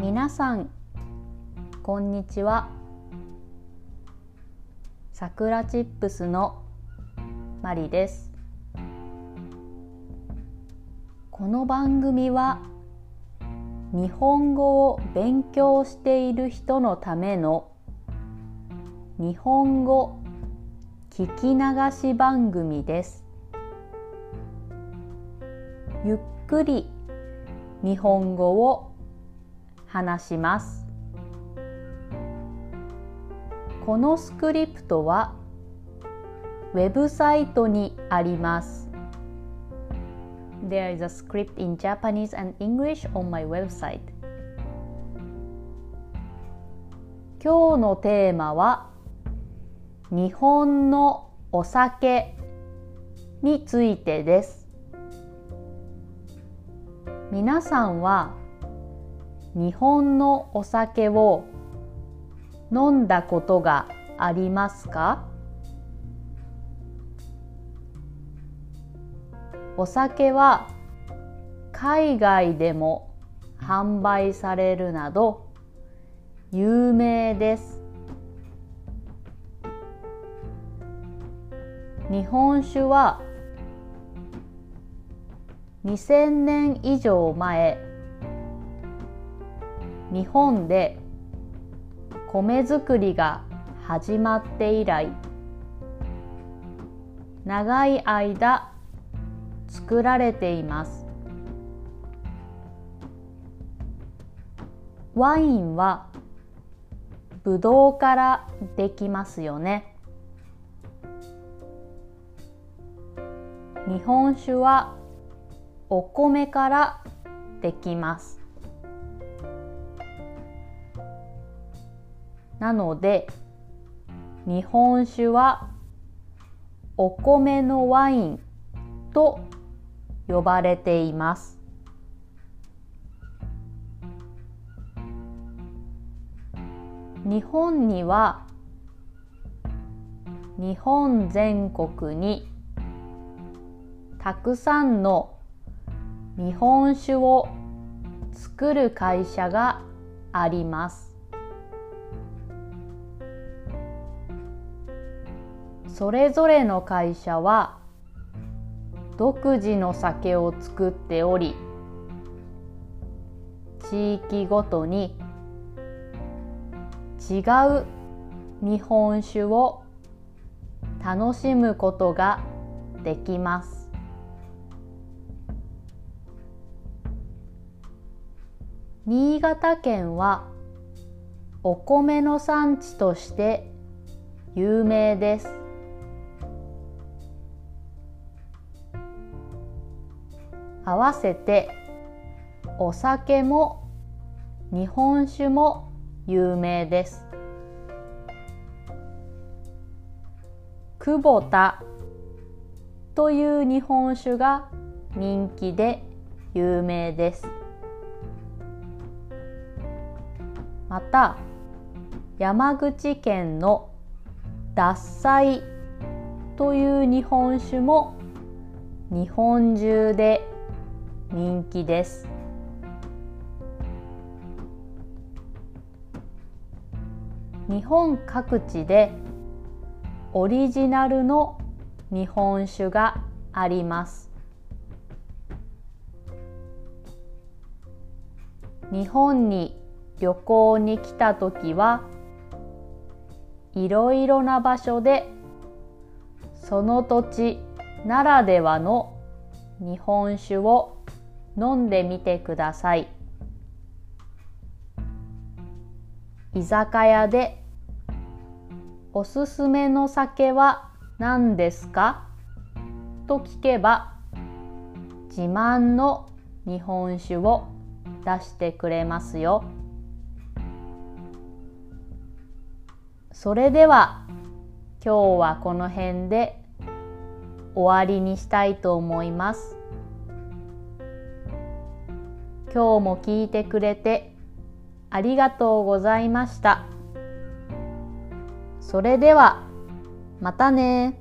皆さんこんにちは。さくらチップスのマリです。この番組は日本語を勉強している人のための日本語聞き流し番組です。ゆっくり日本語を話します。このスクリプトはウェブサイトにあります。There is a script in Japanese and English on my website. 今日のテーマは日本のお酒についてです。皆さんは日本のお酒を飲んだことがありますか？お酒は海外でも販売されるなど有名です。日本酒は2000年以上前日本で米作りが始まって以来長い間作られています。ワインはブドウからできますよね。日本酒はお米からできます。なので日本酒はお米のワインと呼ばれています。日本には日本全国にたくさんの日本酒を作る会社があります。それぞれの会社は独自の酒を作っており地域ごとに違う日本酒を楽しむことができます。新潟県はお米の産地として有名です。合わせてお酒も日本酒も有名です。久保田という日本酒が人気で有名です。また山口県の獺祭という日本酒も日本中で人気です。日本各地でオリジナルの日本酒があります。日本に旅行に来た時はいろいろな場所でその土地ならではの日本酒を飲んでみてください居酒屋でおすすめの酒は何ですか？と聞けば自慢の日本酒を出してくれますよ。それでは今日はこの辺で終わりにしたいと思います。今日も聞いてくれてありがとうございました。それではまたね